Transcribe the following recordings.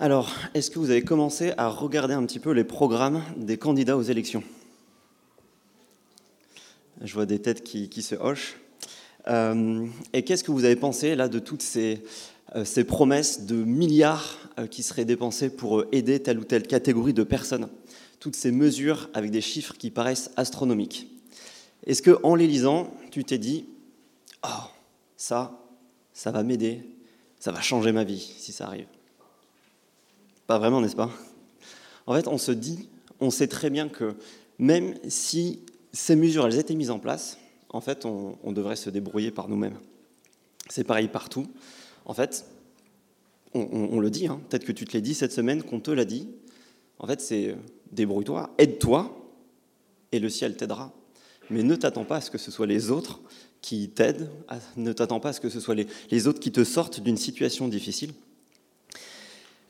Alors, est-ce que vous avez commencé à regarder un petit peu les programmes des candidats aux élections? Je vois des têtes qui, se hochent. Euh, et qu'est-ce que vous avez pensé là de toutes ces, euh, promesses de milliards euh, qui seraient dépensés pour aider telle ou telle catégorie de personnes? Toutes ces mesures avec des chiffres qui paraissent astronomiques. Est-ce que en les lisant, tu t'es dit, oh, ça, ça va m'aider, ça va changer ma vie si ça arrive? Pas vraiment, n'est-ce pas? En fait, on se dit, on sait très bien que même si ces mesures elles étaient mises en place, en fait, on, devrait se débrouiller par nous-mêmes. C'est pareil partout. En fait, on, le dit, hein. peut-être que tu te l'as dit cette semaine, qu'on te l'a dit. En fait, c'est euh, débrouille-toi, aide-toi, et le ciel t'aidera. Mais ne t'attends pas à ce que ce soit les autres qui t'aident, ne t'attends pas à ce que ce soit les, autres qui te sortent d'une situation difficile.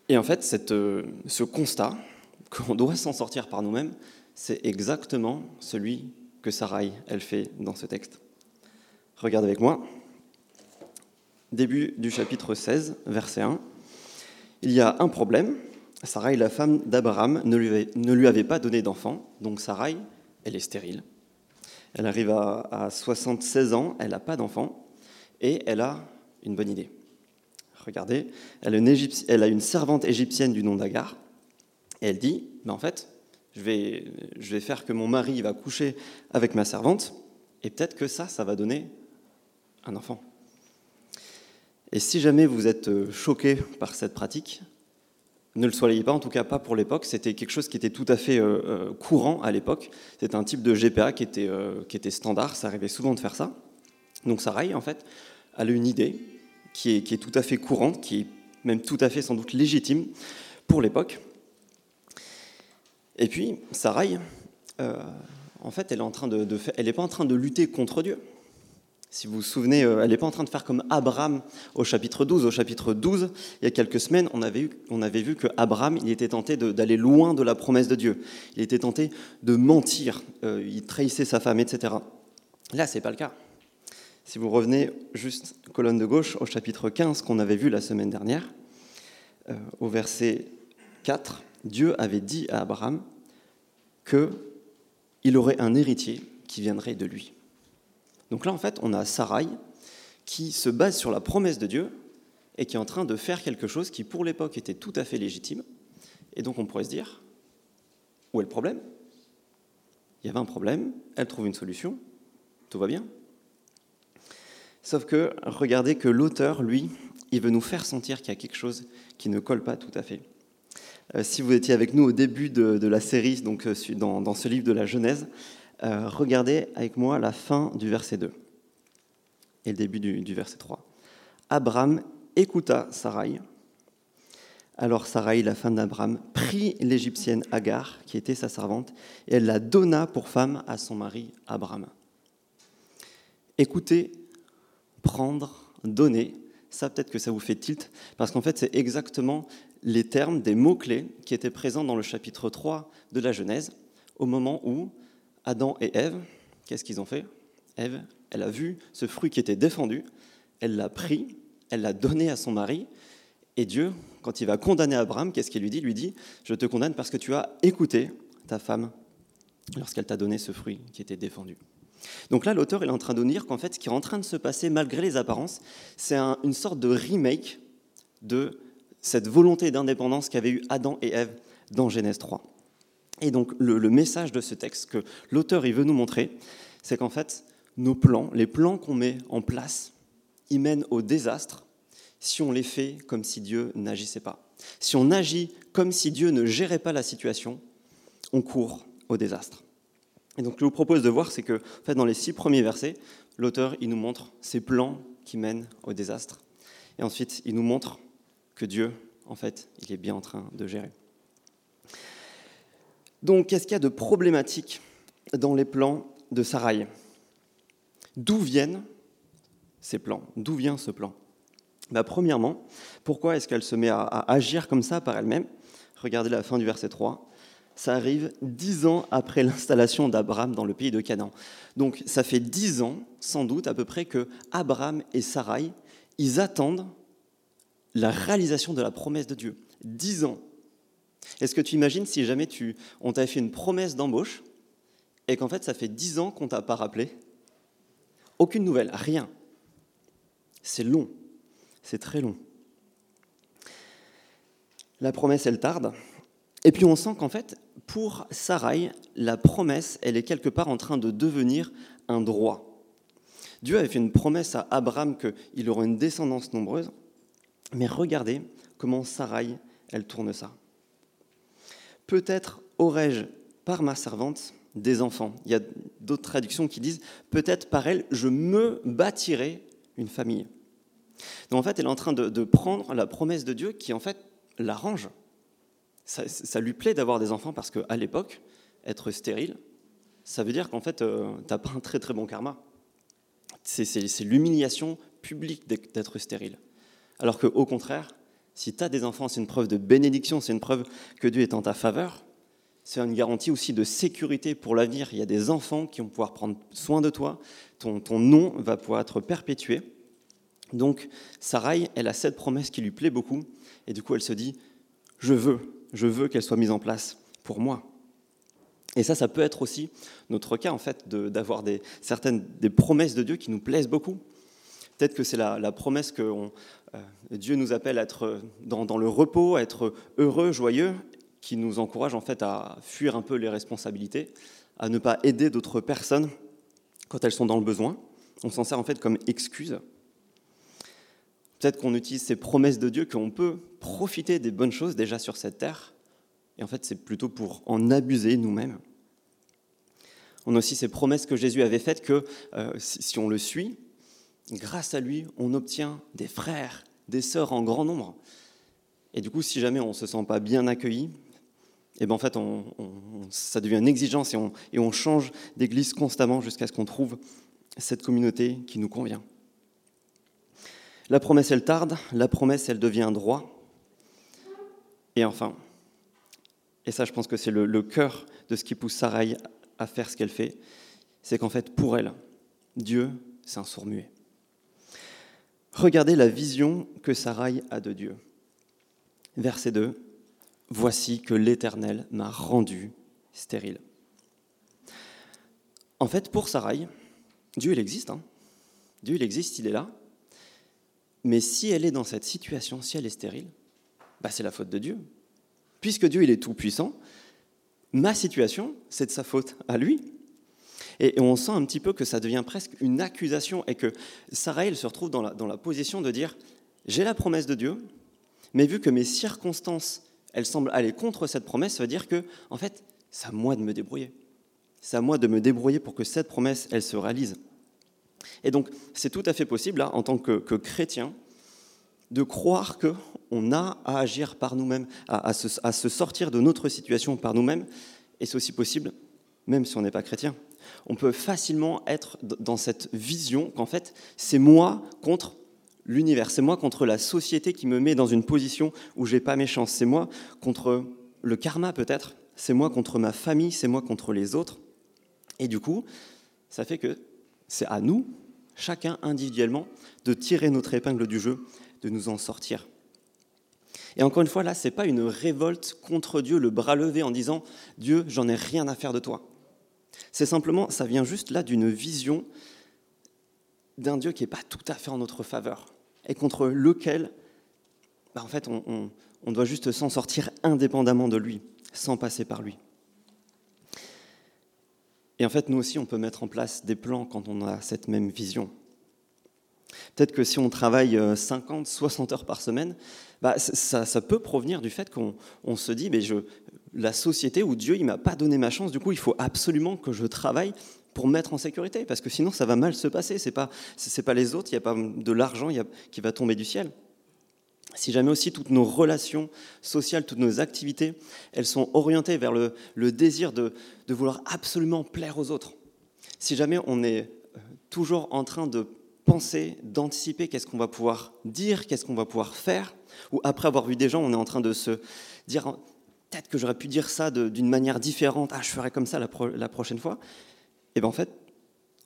Et en fait, euh, ce constat, qu'on doit s'en sortir par nous-mêmes, c'est exactement celui que Sarai, elle fait dans ce texte. Regarde avec moi. Début du chapitre 16, verset 1. Il y a un problème. Sarai, la femme d'Abraham, ne lui, avait, pas donné d'enfant, donc Sarai, elle est stérile. Elle arrive à, 76 ans, elle n'a pas d'enfant, et elle a une bonne idée. Regardez, elle a une, servante égyptienne du nom d'Agar, et elle dit, mais en fait, je vais, faire que mon mari va coucher avec ma servante, et peut-être que ça, ça va donner un enfant. Et si jamais vous êtes choqué par cette pratique, ne le soyez pas, en tout cas pas pour l'époque. C'était quelque chose qui était tout à fait euh, euh, courant à l'époque. C'était un type de GPA qui était, euh, qui était standard. Ça arrivait souvent de faire ça. Donc Sarai, en fait, elle a une idée qui est, tout à fait courante, qui est même tout à fait sans doute légitime pour l'époque. Et puis, Sarai, en fait, elle n'est pas en train de lutter contre Dieu. Si vous vous souvenez, euh, elle n'est pas en train de faire comme Abraham au chapitre 12. Au chapitre 12, il y a quelques semaines, on avait, vu qu'Abraham, il était tenté d'aller loin de la promesse de Dieu. Il était tenté de mentir, euh, il trahissait sa femme, etc. Là, ce n'est pas le cas. Si vous revenez juste colonne de gauche au chapitre 15 qu'on avait vu la semaine dernière, euh, au verset 4, Dieu avait dit à Abraham qu'il aurait un héritier qui viendrait de lui. Donc là, en fait, on a Sarai qui se base sur la promesse de Dieu et qui est en train de faire quelque chose qui, pour l'époque, était tout à fait légitime. Et donc, on pourrait se dire, où est le problème? Il y avait un problème, elle trouve une solution, tout va bien. Sauf que, regardez que l'auteur, lui, il veut nous faire sentir qu'il y a quelque chose qui ne colle pas tout à fait. Euh, si vous étiez avec nous au début de, la série, donc euh, dans, ce livre de la Genèse, euh, regardez avec moi la fin du verset 2 et le début du, verset 3. Abraham écouta Sarai. Alors Sarai, la femme d'Abraham, prit l'Égyptienne Agar, qui était sa servante, et elle la donna pour femme à son mari Abraham. Écoutez, prendre, donner, ça peut-être que ça vous fait tilt, parce qu'en fait c'est exactement les termes des mots-clés qui étaient présents dans le chapitre 3 de la Genèse, au moment où Adam et Ève, qu'est-ce qu'ils ont fait? Ève, elle a vu ce fruit qui était défendu, elle l'a pris, elle l'a donné à son mari, et Dieu, quand il va condamner Abraham, qu'est-ce qu'il lui dit? Il lui dit, je te condamne parce que tu as écouté ta femme lorsqu'elle t'a donné ce fruit qui était défendu. Donc là, l'auteur est en train de dire qu'en fait, ce qui est en train de se passer, malgré les apparences, c'est une sorte de remake de cette volonté d'indépendance qu'avaient eu Adam et Ève dans Genèse 3. Et donc le, message de ce texte que l'auteur il veut nous montrer, c'est qu'en fait, nos plans, les plans qu'on met en place, ils mènent au désastre si on les fait comme si Dieu n'agissait pas. Si on agit comme si Dieu ne gérait pas la situation, on court au désastre. Et donc, ce je vous propose de voir, c'est que, en fait, dans les six premiers versets, l'auteur, il nous montre ces plans qui mènent au désastre. Et ensuite, il nous montre que Dieu, en fait, il est bien en train de gérer. Donc, qu'est-ce qu'il y a de problématique dans les plans de Sarai D'où viennent ces plans? D'où vient ce plan? Bah, Premièrement, pourquoi est-ce qu'elle se met à, agir comme ça par elle-même? Regardez la fin du verset 3. Ça arrive dix ans après l'installation d'Abraham dans le pays de Canaan. Donc ça fait dix ans, sans doute à peu près, que Abraham et Sarai, ils attendent la réalisation de la promesse de Dieu. Dix ans. Est-ce que tu imagines si jamais on t'avait fait une promesse d'embauche et qu'en fait ça fait dix ans qu'on t'a pas rappelé? Aucune nouvelle, rien. C'est long, c'est très long. La promesse, elle tarde. Et puis on sent qu'en fait, pour Sarai, la promesse, elle est quelque part en train de devenir un droit. Dieu avait fait une promesse à Abraham qu'il aurait une descendance nombreuse, mais regardez comment Sarai, elle tourne ça. Peut-être aurais-je, par ma servante, des enfants. Il y a d'autres traductions qui disent, peut-être par elle, je me bâtirai une famille. Donc en fait, elle est en train de, prendre la promesse de Dieu qui en fait l'arrange. Ça, lui plaît d'avoir des enfants parce qu'à l'époque, être stérile, ça veut dire qu'en fait, euh, tu n'as pas un très très bon karma. C'est l'humiliation publique d'être stérile. Alors qu'au contraire, si tu as des enfants, c'est une preuve de bénédiction, c'est une preuve que Dieu est en ta faveur. C'est une garantie aussi de sécurité pour l'avenir. Il y a des enfants qui vont pouvoir prendre soin de toi. Ton, ton nom va pouvoir être perpétué. Donc, Sarai, elle a cette promesse qui lui plaît beaucoup. Et du coup, elle se dit, je veux, je veux qu'elle soit mise en place pour moi. Et ça, ça peut être aussi notre cas, en fait, d'avoir des, certaines des promesses de Dieu qui nous plaisent beaucoup. Peut-être que c'est la, promesse que euh, Dieu nous appelle à être dans, le repos, à être heureux, joyeux, qui nous encourage en fait à fuir un peu les responsabilités, à ne pas aider d'autres personnes quand elles sont dans le besoin. On s'en sert en fait comme excuse. Peut-être qu'on utilise ces promesses de Dieu qu'on peut profiter des bonnes choses déjà sur cette terre, et en fait c'est plutôt pour en abuser nous-mêmes. On a aussi ces promesses que Jésus avait faites que euh, si on le suit, grâce à lui, on obtient des frères, des sœurs en grand nombre. Et du coup, si jamais on ne se sent pas bien accueilli, et eh ben en fait, ça devient une exigence et on change d'église constamment jusqu'à ce qu'on trouve cette communauté qui nous convient. La promesse, elle tarde, la promesse, elle devient droit. Et enfin, et ça je pense que c'est le, cœur de ce qui pousse Sarai à faire ce qu'elle fait, c'est qu'en fait, pour elle, Dieu, c'est un sourd muet. Regardez la vision que Sarai a de Dieu. Verset 2. Voici que l'Éternel m'a rendu stérile. En fait, pour Sarai, Dieu, il existe. Hein. Dieu, il existe, il est là. Mais si elle est dans cette situation, si elle est stérile, bah c'est la faute de Dieu. Puisque Dieu, il est tout-puissant, ma situation, c'est de sa faute à lui. Et on sent un petit peu que ça devient presque une accusation et que Sarah, elle se retrouve dans la, dans la position de dire, j'ai la promesse de Dieu, mais vu que mes circonstances, elles semblent aller contre cette promesse, ça veut dire que, en fait, c'est à moi de me débrouiller. C'est à moi de me débrouiller pour que cette promesse, elle se réalise. Et donc, c'est tout à fait possible, en tant que, chrétien, de croire qu'on a à agir par nous-mêmes, à, se, sortir de notre situation par nous-mêmes, et c'est aussi possible, même si on n'est pas chrétien. On peut facilement être dans cette vision qu'en fait, c'est moi contre l'univers, c'est moi contre la société qui me met dans une position où j'ai pas mes chances, c'est moi contre le karma peut-être, c'est moi contre ma famille, c'est moi contre les autres. Et du coup, ça fait que c'est à nous, chacun individuellement, de tirer notre épingle du jeu, de nous en sortir. Et encore une fois, là, ce n'est pas une révolte contre Dieu, le bras levé en disant Dieu, j'en ai rien à faire de toi. C'est simplement, ça vient juste là d'une vision d'un Dieu qui n'est pas tout à fait en notre faveur et contre lequel, bah, en fait, on, on doit juste s'en sortir indépendamment de lui, sans passer par lui. Et en fait, nous aussi, on peut mettre en place des plans quand on a cette même vision. Peut-être que si on travaille 50, euh, 60 heures par semaine, bah, ça, peut provenir du fait qu'on se dit, mais la société ou Dieu, il m'a pas donné ma chance, du coup, il faut absolument que je travaille pour me mettre en sécurité, parce que sinon, ça va mal se passer. C'est pas, c'est pas les autres, il n'y a pas de l'argent qui va tomber du ciel si jamais aussi toutes nos relations sociales, toutes nos activités, elles sont orientées vers le, désir de, vouloir absolument plaire aux autres, si jamais on est euh, toujours en train de penser, d'anticiper qu'est-ce qu'on va pouvoir dire, qu'est-ce qu'on va pouvoir faire, ou après avoir vu des gens, on est en train de se dire peut-être que j'aurais pu dire ça d'une manière différente, ah je ferai comme ça la, la prochaine fois, et bien en fait,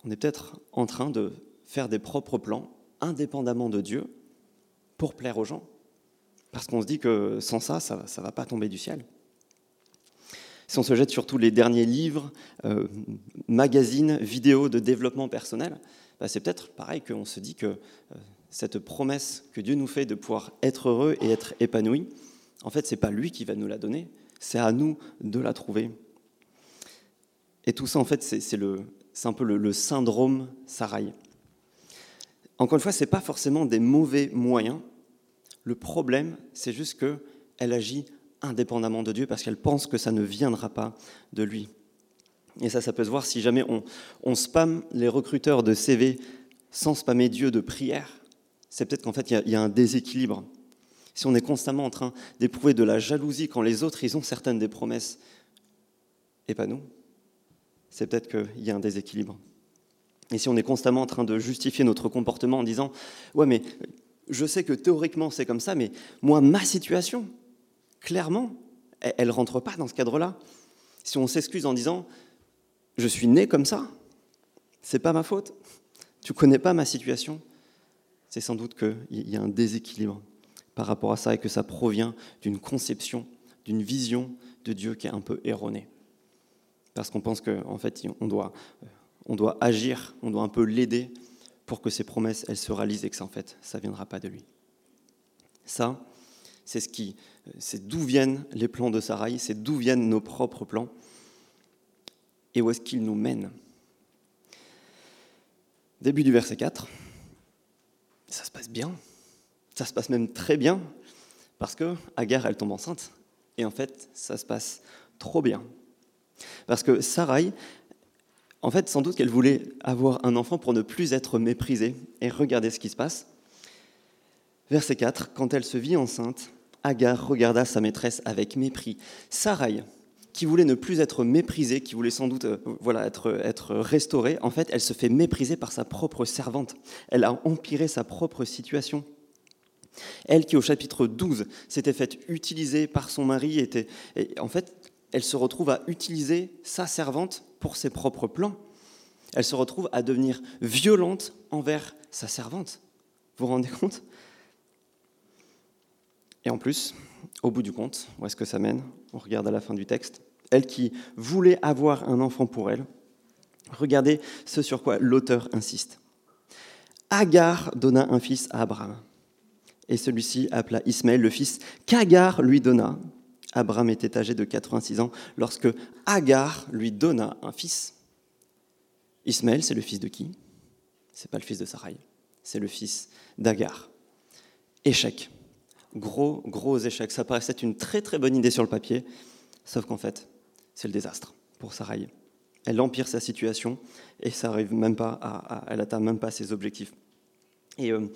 on est peut-être en train de faire des propres plans indépendamment de Dieu pour plaire aux gens Parce qu'on se dit que sans ça, ça ne va pas tomber du ciel. Si on se jette sur tous les derniers livres, euh, magazines, vidéos de développement personnel, bah, c'est peut-être pareil qu'on se dit que euh, cette promesse que Dieu nous fait de pouvoir être heureux et être épanoui, en fait, ce n'est pas lui qui va nous la donner, c'est à nous de la trouver. Et tout ça, en fait, c'est un peu le, syndrome Sarai. Encore une fois, ce n'est pas forcément des mauvais moyens. Le problème, c'est juste qu'elle agit indépendamment de Dieu parce qu'elle pense que ça ne viendra pas de lui. Et ça, ça peut se voir si jamais on, on spamme les recruteurs de CV sans spammer Dieu de prière. C'est peut-être qu'en fait, il y, a un déséquilibre. Si on est constamment en train d'éprouver de la jalousie quand les autres, ils ont certaines des promesses, et pas nous, c'est peut-être qu'il y a un déséquilibre. Et si on est constamment en train de justifier notre comportement en disant Ouais, mais je sais que théoriquement c'est comme ça, mais moi, ma situation, clairement, elle ne rentre pas dans ce cadre-là. Si on s'excuse en disant Je suis né comme ça, c'est pas ma faute, tu connais pas ma situation, c'est sans doute qu'il y a un déséquilibre par rapport à ça et que ça provient d'une conception, d'une vision de Dieu qui est un peu erronée. Parce qu'on pense qu'en fait, on doit, on doit agir, on doit un peu l'aider pour que ses promesses, elles se réalisent et que ça, fait, ça ne viendra pas de lui. Ça, c'est ce qui, c'est d'où viennent les plans de Sarai, c'est d'où viennent nos propres plans et où est-ce qu'ils nous mènent. Début du verset 4, ça se passe bien, ça se passe même très bien, parce que Agar, elle tombe enceinte, et en fait, ça se passe trop bien. Parce que Sarai, en fait, sans doute qu'elle voulait avoir un enfant pour ne plus être méprisée. Et regardez ce qui se passe. Verset 4, quand elle se vit enceinte, Agar regarda sa maîtresse avec mépris. Sarai, qui voulait ne plus être méprisée, qui voulait sans doute euh, voilà, être, être restaurée, en fait, elle se fait mépriser par sa propre servante. Elle a empiré sa propre situation. Elle qui, au chapitre 12, s'était faite utiliser par son mari, était, en fait, elle se retrouve à utiliser sa servante pour ses propres plans. Elle se retrouve à devenir violente envers sa servante. Vous vous rendez compte? Et en plus, au bout du compte, où est-ce que ça mène? On regarde à la fin du texte. Elle qui voulait avoir un enfant pour elle, regardez ce sur quoi l'auteur insiste. Agar donna un fils à Abraham, et celui-ci appela Ismaël le fils qu'Agar lui donna. Abraham était âgé de 86 ans lorsque Agar lui donna un fils. Ismaël, c'est le fils de qui? C'est pas le fils de Sarai, c'est le fils d'Agar. Échec. Gros, gros échec. Ça paraissait une très très bonne idée sur le papier, sauf qu'en fait, c'est le désastre pour Sarai. Elle empire sa situation et ça arrive même pas à, elle atteint même pas ses objectifs. Et euh,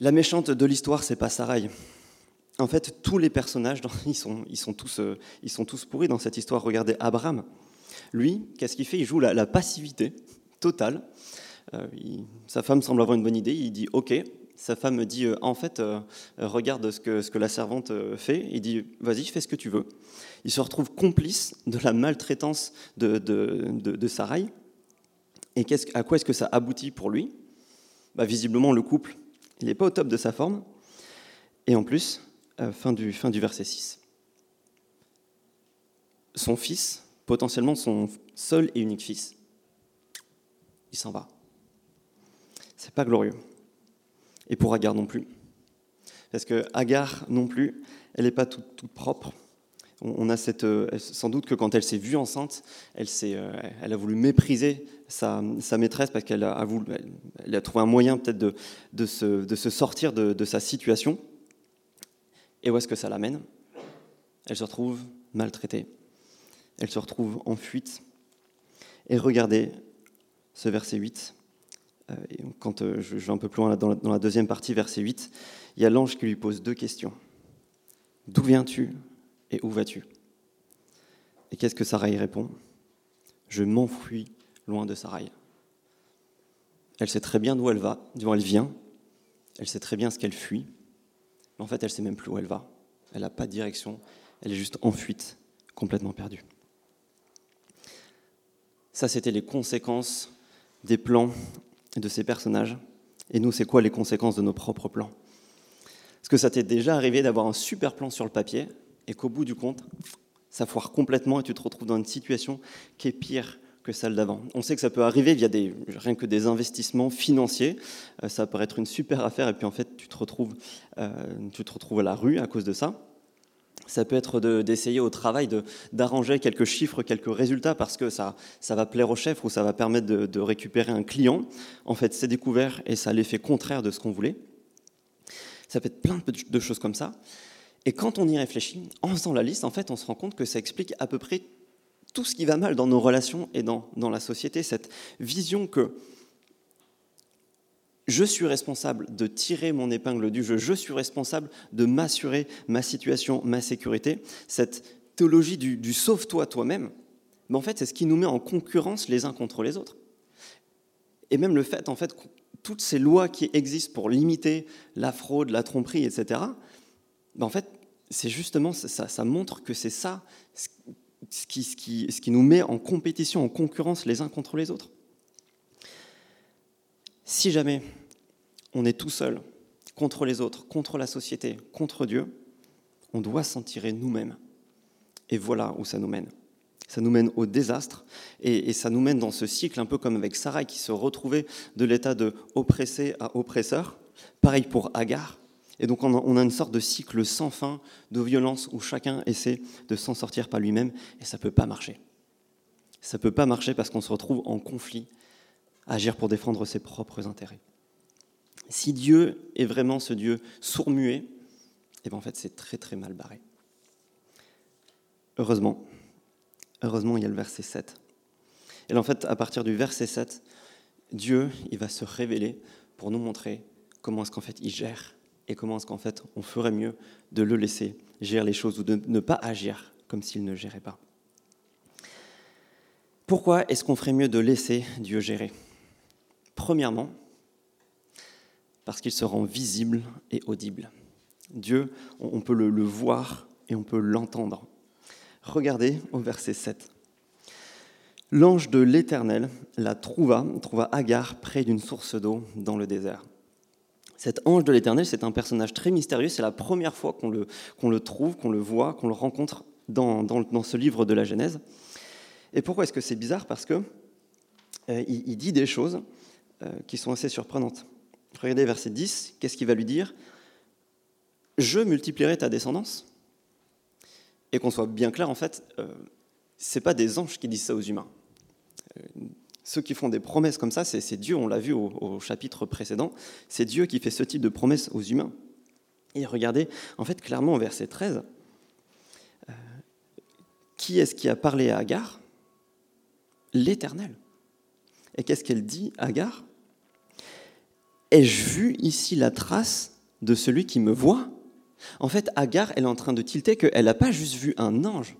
la méchante de l'histoire, c'est pas Sarai en fait, tous les personnages, ils sont, ils, sont tous, euh, ils sont tous pourris dans cette histoire. Regardez Abraham. Lui, qu'est-ce qu'il fait? Il joue la, passivité totale. Euh, sa femme semble avoir une bonne idée. Il dit OK. Sa femme me dit euh, En fait, regarde ce que, la servante fait. Il dit Vas-y, fais ce que tu veux. Il se retrouve complice de la maltraitance de, de, Sarai. Et à quoi est-ce que ça aboutit pour lui? Bah, Visiblement, le couple, il n'est pas au top de sa forme. Et en plus, fin, du, fin du verset 6. Son fils, potentiellement son seul et unique fils, il s'en va. C'est pas glorieux. Et pour Agar non plus. Parce que Agar non plus, elle n'est pas toute, propre. On a cette, euh, sans doute que quand elle s'est vue enceinte, elle, euh, elle a voulu mépriser sa, sa maîtresse parce qu'elle a, voulu, elle a trouvé un moyen peut-être de, de, se, de, se, sortir de, de sa situation. Et où est-ce que ça l'amène? Elle se retrouve maltraitée. Elle se retrouve en fuite. Et regardez ce verset 8. Euh, quand euh, je vais un peu plus loin dans la deuxième partie, verset 8, il y a l'ange qui lui pose deux questions. D'où viens-tu et où vas-tu? Et qu'est-ce que Sarai répond? Je m'enfuis loin de Sarai. Elle sait très bien d'où elle va, d'où elle vient. Elle sait très bien ce qu'elle fuit. Mais en fait, elle ne sait même plus où elle va. Elle n'a pas de direction. Elle est juste en fuite, complètement perdue. Ça, c'était les conséquences des plans de ces personnages. Et nous, c'est quoi les conséquences de nos propres plans? Est-ce que ça t'est déjà arrivé d'avoir un super plan sur le papier et qu'au bout du compte, ça foire complètement et tu te retrouves dans une situation qui est pire que celle d'avant. On sait que ça peut arriver via des, rien que des investissements financiers. Euh, ça peut être une super affaire et puis en fait tu te retrouves, euh, tu te retrouves à la rue à cause de ça. Ça peut être d'essayer au travail d'arranger quelques chiffres, quelques résultats parce que ça, ça va plaire au chef ou ça va permettre de, de récupérer un client. En fait, c'est découvert et ça a l'effet contraire de ce qu'on voulait. Ça peut être plein de choses comme ça. Et quand on y réfléchit, en faisant la liste, en fait, on se rend compte que ça explique à peu près tout ce qui va mal dans nos relations et dans, dans la société, cette vision que je suis responsable de tirer mon épingle du jeu, je suis responsable de m'assurer ma situation, ma sécurité, cette théologie du, du sauve-toi toi-même, mais en fait, c'est ce qui nous met en concurrence les uns contre les autres. Et même le fait, en fait, toutes ces lois qui existent pour limiter la fraude, la tromperie, etc., ben en fait, c'est justement, ça, ça, montre que c'est ça ce qui, nous met en compétition, en concurrence les uns contre les autres. Si jamais on est tout seul contre les autres, contre la société, contre Dieu, on doit s'en tirer nous-mêmes. Et voilà où ça nous mène. Ça nous mène au désastre et, ça nous mène dans ce cycle un peu comme avec Sarah qui se retrouvait de l'état de à oppresseur. Pareil pour Agar. Et donc on a, une sorte de cycle sans fin de violence où chacun essaie de s'en sortir par lui-même et ça ne peut pas marcher. Ça ne peut pas marcher parce qu'on se retrouve en conflit, à agir pour défendre ses propres intérêts. Si Dieu est vraiment ce Dieu sourd-muet, eh bien en fait c'est très très mal barré. Heureusement, heureusement il y a le verset 7. Et en fait, à partir du verset 7, Dieu, il va se révéler pour nous montrer comment est-ce qu'en fait il gère et comment est-ce qu'en fait on ferait mieux de le laisser gérer les choses ou de ne pas agir comme s'il ne gérait pas? Pourquoi est-ce qu'on ferait mieux de laisser Dieu gérer? Premièrement, parce qu'il se rend visible et audible. Dieu, on peut le, voir et on peut l'entendre. Regardez au verset 7. L'ange de l'Éternel la trouva, trouva Agar près d'une source d'eau dans le désert. Cet ange de l'Éternel, c'est un personnage très mystérieux. C'est la première fois qu'on le, trouve, qu'on le voit, qu'on le rencontre dans, ce livre de la Genèse. Et pourquoi est-ce que c'est bizarre? Parce que euh, il, dit des choses euh, qui sont assez surprenantes. Regardez verset 10, qu'est-ce qu'il va lui dire? Je multiplierai ta descendance. Et qu'on soit bien clair, en fait, euh, ce n'est pas des anges qui disent ça aux humains. Ceux qui font des promesses comme ça, c'est Dieu, on l'a vu au, chapitre précédent, c'est Dieu qui fait ce type de promesses aux humains. Et regardez, en fait, clairement au verset 13, euh, qui est-ce qui a parlé à Agar? L'Éternel. Et qu'est-ce qu'elle dit, Agar? Ai-je vu ici la trace de celui qui me voit? En fait, Agar, elle est en train de tilter qu'elle n'a pas juste vu un ange,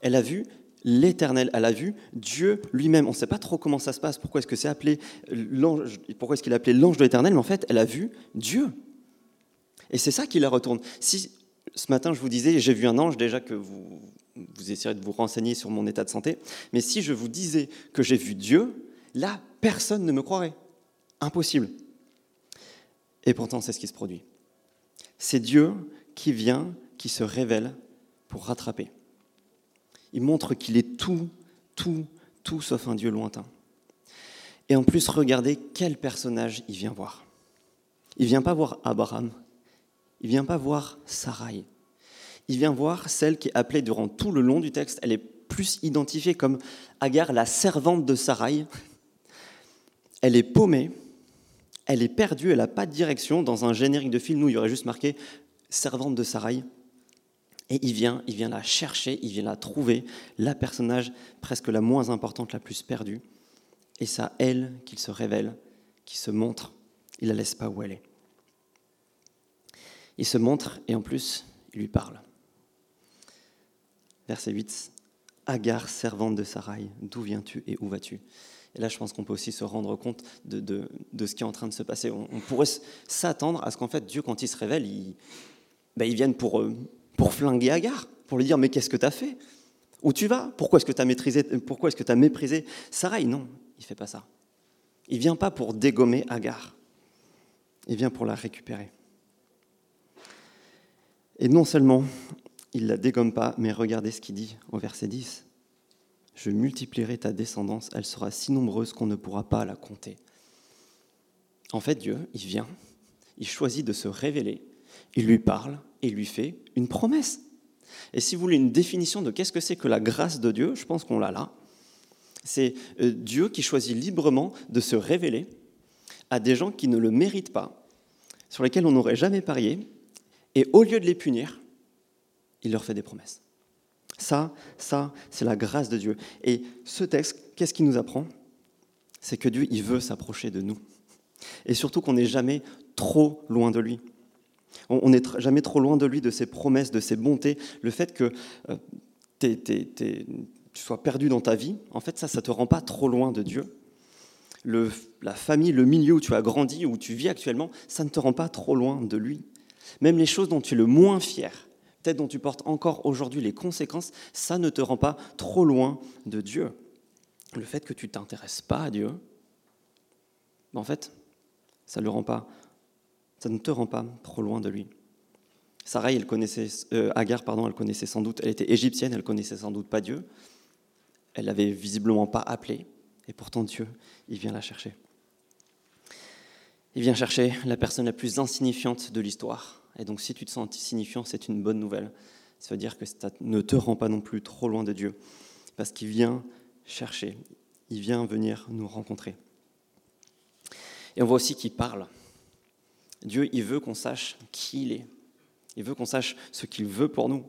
elle a vu l'Éternel. Elle a vu Dieu lui-même. On ne sait pas trop comment ça se passe, pourquoi est-ce que c'est appelé l'ange, pourquoi est-ce qu'il a appelé l'ange de l'Éternel, mais en fait, elle a vu Dieu. Et c'est ça qui la retourne. Si ce matin je vous disais, j'ai vu un ange, déjà que vous, vous essayerez de vous renseigner sur mon état de santé, mais si je vous disais que j'ai vu Dieu, là, personne ne me croirait. Impossible. Et pourtant, c'est ce qui se produit. C'est Dieu qui vient, qui se révèle pour rattraper il montre qu'il est tout, tout, tout sauf un Dieu lointain. Et en plus, regardez quel personnage il vient voir. Il vient pas voir Abraham, il vient pas voir Sarai. Il vient voir celle qui est appelée durant tout le long du texte, elle est plus identifiée comme Agar, la servante de Sarai. Elle est paumée, elle est perdue, elle n'a pas de direction. Dans un générique de film, nous, il y aurait juste marqué servante de Sarai. Et il vient, il vient la chercher, il vient la trouver, la personnage presque la moins importante, la plus perdue. Et c'est à elle qu'il se révèle, qu'il se montre. Il la laisse pas où elle est. Il se montre et en plus, il lui parle. Verset 8. Agar, servante de Sarai, d'où viens-tu et où vas-tu? Et là, je pense qu'on peut aussi se rendre compte de, de, ce qui est en train de se passer. On, pourrait s'attendre à ce qu'en fait, Dieu, quand il se révèle, il, ben, il vienne pour, euh, pour flinguer Agar, pour lui dire Mais qu'est-ce que tu as fait? Où tu vas? Pourquoi est-ce que tu as, maîtrisé, pourquoi est-ce que as méprisé Sarai? Non, il fait pas ça. Il vient pas pour dégommer Agar. Il vient pour la récupérer. Et non seulement il la dégomme pas, mais regardez ce qu'il dit au verset 10. Je multiplierai ta descendance, elle sera si nombreuse qu'on ne pourra pas la compter. En fait, Dieu, il vient, il choisit de se révéler, il lui parle et lui fait une promesse. Et si vous voulez une définition de qu'est-ce que c'est que la grâce de Dieu, je pense qu'on l'a là. C'est euh, Dieu qui choisit librement de se révéler à des gens qui ne le méritent pas, sur lesquels on n'aurait jamais parié, et au lieu de les punir, il leur fait des promesses. Ça, ça, c'est la grâce de Dieu. Et ce texte, qu'est-ce qu'il nous apprend? C'est que Dieu, il veut s'approcher de nous. Et surtout qu'on n'est jamais trop loin de lui. On n'est jamais trop loin de lui, de ses promesses, de ses bontés. Le fait que euh, tu sois perdu dans ta vie, en fait, ça, ça ne te rend pas trop loin de Dieu. La famille, le milieu où tu as grandi, où tu vis actuellement, ça ne te rend pas trop loin de lui. Même les choses dont tu es le moins fier, peut-être dont tu portes encore aujourd'hui les conséquences, ça ne te rend pas trop loin de Dieu. Le fait que tu t'intéresses pas à Dieu, ben, en fait, ça, le rend pas, ça ne te rend pas trop loin de lui. Sarah, elle connaissait, euh, Agar, pardon, elle connaissait sans doute, elle était égyptienne, elle connaissait sans doute pas Dieu. Elle l'avait visiblement pas appelé, et pourtant Dieu, il vient la chercher. Il vient chercher la personne la plus insignifiante de l'histoire, et donc si tu te sens insignifiant, c'est une bonne nouvelle. Ça veut dire que ça ne te rend pas non plus trop loin de Dieu, parce qu'il vient chercher, il vient venir nous rencontrer. Et on voit aussi qu'il parle. Dieu, il veut qu'on sache qui il est. Il veut qu'on sache ce qu'il veut pour nous.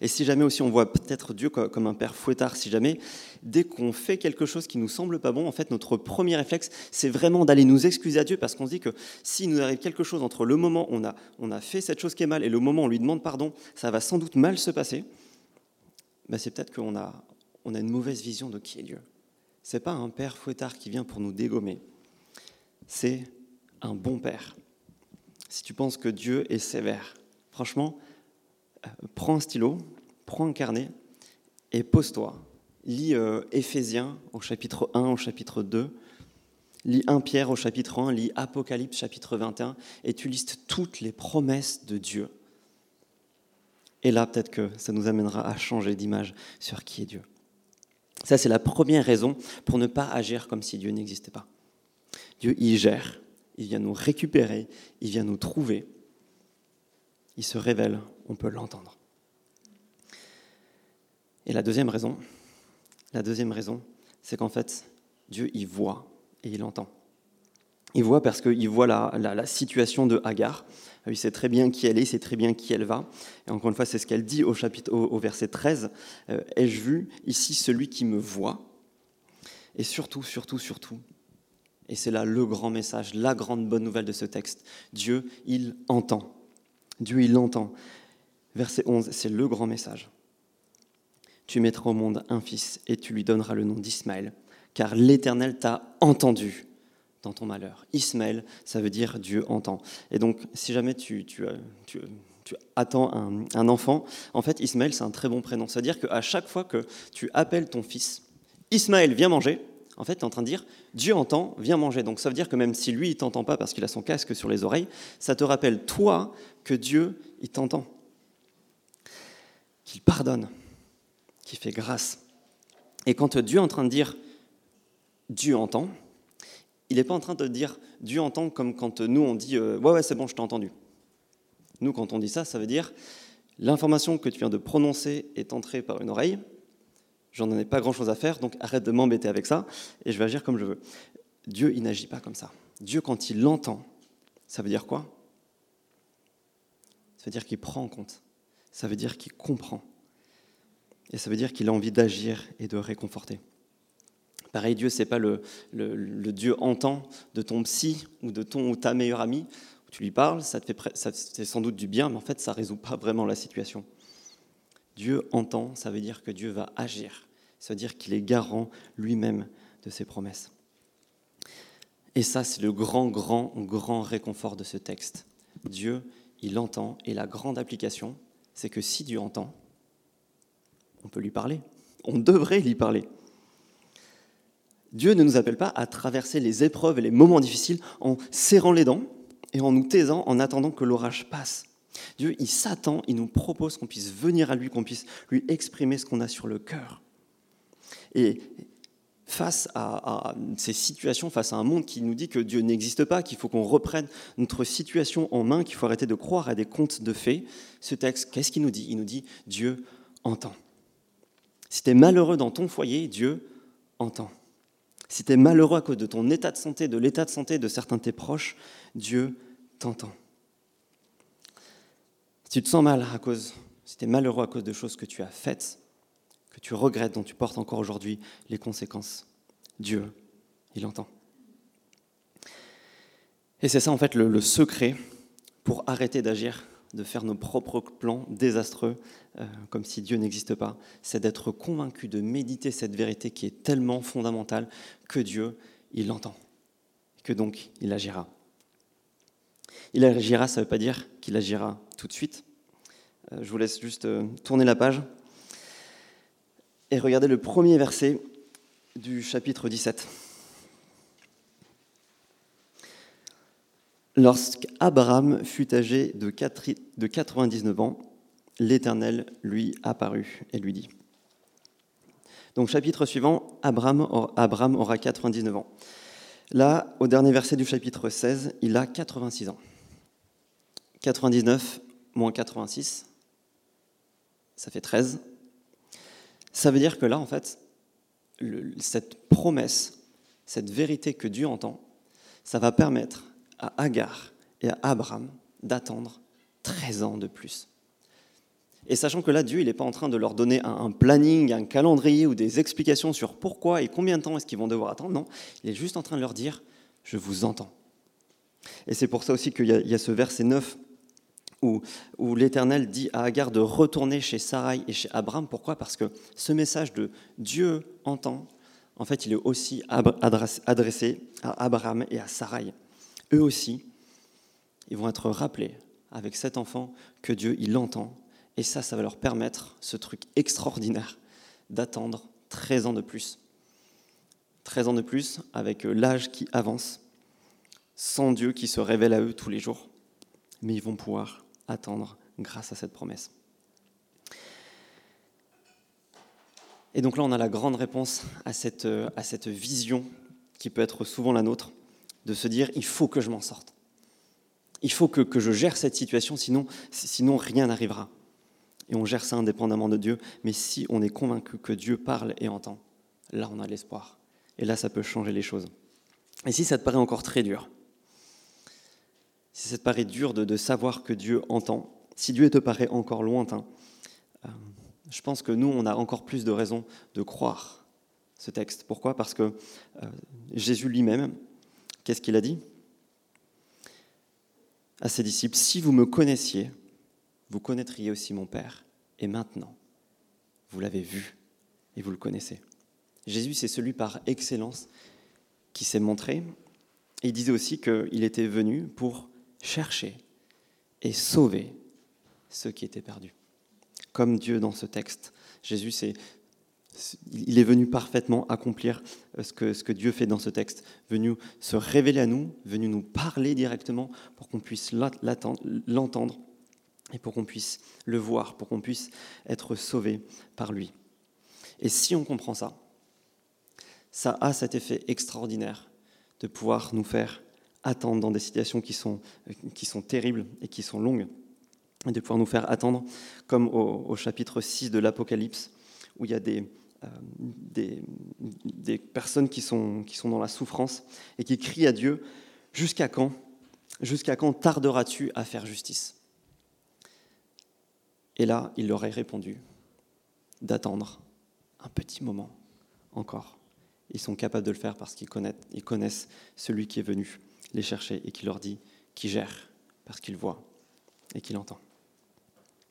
Et si jamais aussi on voit peut-être Dieu comme un père fouettard, si jamais dès qu'on fait quelque chose qui nous semble pas bon, en fait notre premier réflexe, c'est vraiment d'aller nous excuser à Dieu parce qu'on se dit que s'il nous arrive quelque chose entre le moment où on a, on a fait cette chose qui est mal et le moment où on lui demande pardon, ça va sans doute mal se passer. Ben c'est peut-être qu'on a, on a une mauvaise vision de qui est Dieu. C'est pas un père fouettard qui vient pour nous dégommer. C'est un bon père. Si tu penses que Dieu est sévère, franchement, prends un stylo, prends un carnet et pose-toi. Lis euh, Éphésiens au chapitre 1, au chapitre 2. Lis 1 Pierre au chapitre 1, lis Apocalypse chapitre 21, et tu listes toutes les promesses de Dieu. Et là, peut-être que ça nous amènera à changer d'image sur qui est Dieu. Ça, c'est la première raison pour ne pas agir comme si Dieu n'existait pas. Dieu, il gère, il vient nous récupérer, il vient nous trouver, il se révèle, on peut l'entendre. Et la deuxième raison, la deuxième raison, c'est qu'en fait, Dieu, il voit et il entend. Il voit parce qu'il voit la, situation de Hagar. Il sait très bien qui elle est, il sait très bien qui elle va. Et encore une fois, c'est ce qu'elle dit au, chapitre, au, verset 13. Euh, ai-je vu ici celui qui me voit? Et surtout, surtout, surtout, et c'est là le grand message, la grande bonne nouvelle de ce texte, Dieu, il entend. Dieu, il l'entend. Verset 11, c'est le grand message. Tu mettras au monde un fils et tu lui donneras le nom d'Ismaël, car l'Éternel t'a entendu dans ton malheur. Ismaël, ça veut dire Dieu entend. Et donc, si jamais tu, tu attends un, un, enfant, en fait, Ismaël, c'est un très bon prénom. C'est-à-dire qu'à chaque fois que tu appelles ton fils, Ismaël, viens manger, en fait, tu es en train de dire Dieu entend, viens manger. Donc ça veut dire que même si lui, il t'entend pas parce qu'il a son casque sur les oreilles, ça te rappelle, toi, que Dieu, il t'entend. Qu'il pardonne, qu'il fait grâce. Et quand Dieu est en train de dire Dieu entend, il n'est pas en train de dire Dieu entend comme quand nous on dit euh, Ouais, ouais, c'est bon, je t'ai entendu. Nous, quand on dit ça, ça veut dire l'information que tu viens de prononcer est entrée par une oreille, j'en ai pas grand-chose à faire, donc arrête de m'embêter avec ça, et je vais agir comme je veux. Dieu, il n'agit pas comme ça. Dieu, quand il l'entend, ça veut dire quoi? Ça veut dire qu'il prend en compte. Ça veut dire qu'il comprend. Et ça veut dire qu'il a envie d'agir et de réconforter. Pareil, Dieu, c'est pas le, le, Dieu entend de ton psy ou de ton ou ta meilleure amie. Tu lui parles, ça te fait, ça, sans doute du bien, mais en fait, ça résout pas vraiment la situation. Dieu entend, ça veut dire que Dieu va agir. Ça veut dire qu'il est garant lui-même de ses promesses. Et ça, c'est le grand, grand, grand réconfort de ce texte. Dieu, il entend, et la grande application, c'est que si Dieu entend, on peut lui parler. On devrait lui parler. Dieu ne nous appelle pas à traverser les épreuves et les moments difficiles en serrant les dents et en nous taisant en attendant que l'orage passe. Dieu, il s'attend, il nous propose qu'on puisse venir à lui, qu'on puisse lui exprimer ce qu'on a sur le cœur. Et face à, ces situations, face à un monde qui nous dit que Dieu n'existe pas, qu'il faut qu'on reprenne notre situation en main, qu'il faut arrêter de croire à des contes de fées, ce texte, qu'est-ce qu'il nous dit? Il nous dit Dieu entend. Si tu es malheureux dans ton foyer, Dieu entend. Si tu es malheureux à cause de ton état de santé, de l'état de santé de certains de tes proches, Dieu t'entend. Si tu te sens mal à cause, si tu es malheureux à cause de choses que tu as faites, que tu regrettes, dont tu portes encore aujourd'hui les conséquences, Dieu, il entend. Et c'est ça en fait le, secret pour arrêter d'agir, de faire nos propres plans désastreux, euh, comme si Dieu n'existe pas, c'est d'être convaincu de méditer cette vérité qui est tellement fondamentale que Dieu, il l'entend, que donc il agira. Il agira, ça ne veut pas dire qu'il agira tout de suite. Euh, je vous laisse juste euh, tourner la page et regarder le premier verset du chapitre 17. Lorsqu'Abraham fut âgé de 99 ans, l'Éternel lui apparut et lui dit. Donc chapitre suivant, Abraham aura 99 ans. Là, au dernier verset du chapitre 16, il a 86 ans. 99 moins 86, ça fait 13. Ça veut dire que là, en fait, cette promesse, cette vérité que Dieu entend, ça va permettre à Agar et à Abraham d'attendre 13 ans de plus. Et sachant que là, Dieu, il n'est pas en train de leur donner un, planning, un calendrier ou des explications sur pourquoi et combien de temps est-ce qu'ils vont devoir attendre, non, il est juste en train de leur dire, je vous entends. Et c'est pour ça aussi qu'il y, a ce verset 9 où, l'Éternel dit à Agar de retourner chez Sarai et chez Abraham. Pourquoi? Parce que ce message de Dieu entend, en fait, il est aussi adressé à Abraham et à Sarai. Eux aussi, ils vont être rappelés avec cet enfant que Dieu, il entend. Et ça, ça va leur permettre ce truc extraordinaire d'attendre 13 ans de plus. 13 ans de plus avec l'âge qui avance, sans Dieu qui se révèle à eux tous les jours. Mais ils vont pouvoir attendre grâce à cette promesse. Et donc là, on a la grande réponse à cette, cette vision qui peut être souvent la nôtre, de se dire, il faut que je m'en sorte. Il faut que, que, je gère cette situation, sinon, sinon rien n'arrivera. Et on gère ça indépendamment de Dieu, mais si on est convaincu que Dieu parle et entend, là on a l'espoir. Et là, ça peut changer les choses. Et si ça te paraît encore très dur, si ça te paraît dur de, savoir que Dieu entend, si Dieu te paraît encore lointain, euh, je pense que nous, on a encore plus de raisons de croire ce texte. Pourquoi? Parce que euh, Jésus lui-même, qu'est-ce qu'il a dit? À ses disciples Si vous me connaissiez, vous connaîtriez aussi mon Père. Et maintenant, vous l'avez vu et vous le connaissez. Jésus, c'est celui par excellence qui s'est montré. il disait aussi qu'il était venu pour chercher et sauver ceux qui étaient perdus. Comme Dieu dans ce texte. Jésus, il est venu parfaitement accomplir que, ce que Dieu fait dans ce texte, venu se révéler à nous, venu nous parler directement pour qu'on puisse l'entendre et pour qu'on puisse le voir, pour qu'on puisse être sauvé par lui. Et si on comprend ça, ça a cet effet extraordinaire de pouvoir nous faire attendre dans des situations qui sont, qui sont terribles et qui sont longues, et de pouvoir nous faire attendre, comme au, chapitre 6 de l'Apocalypse, où il y a des, euh, des, des, personnes qui sont, qui sont dans la souffrance et qui crient à Dieu, jusqu'à quand Jusqu'à quand tarderas-tu à faire justice? Et là, il leur est répondu d'attendre un petit moment encore. Ils sont capables de le faire parce qu'ils connaissent, connaissent celui qui est venu les chercher et qui leur dit, qui gère, parce qu'il voit et qu'il entend.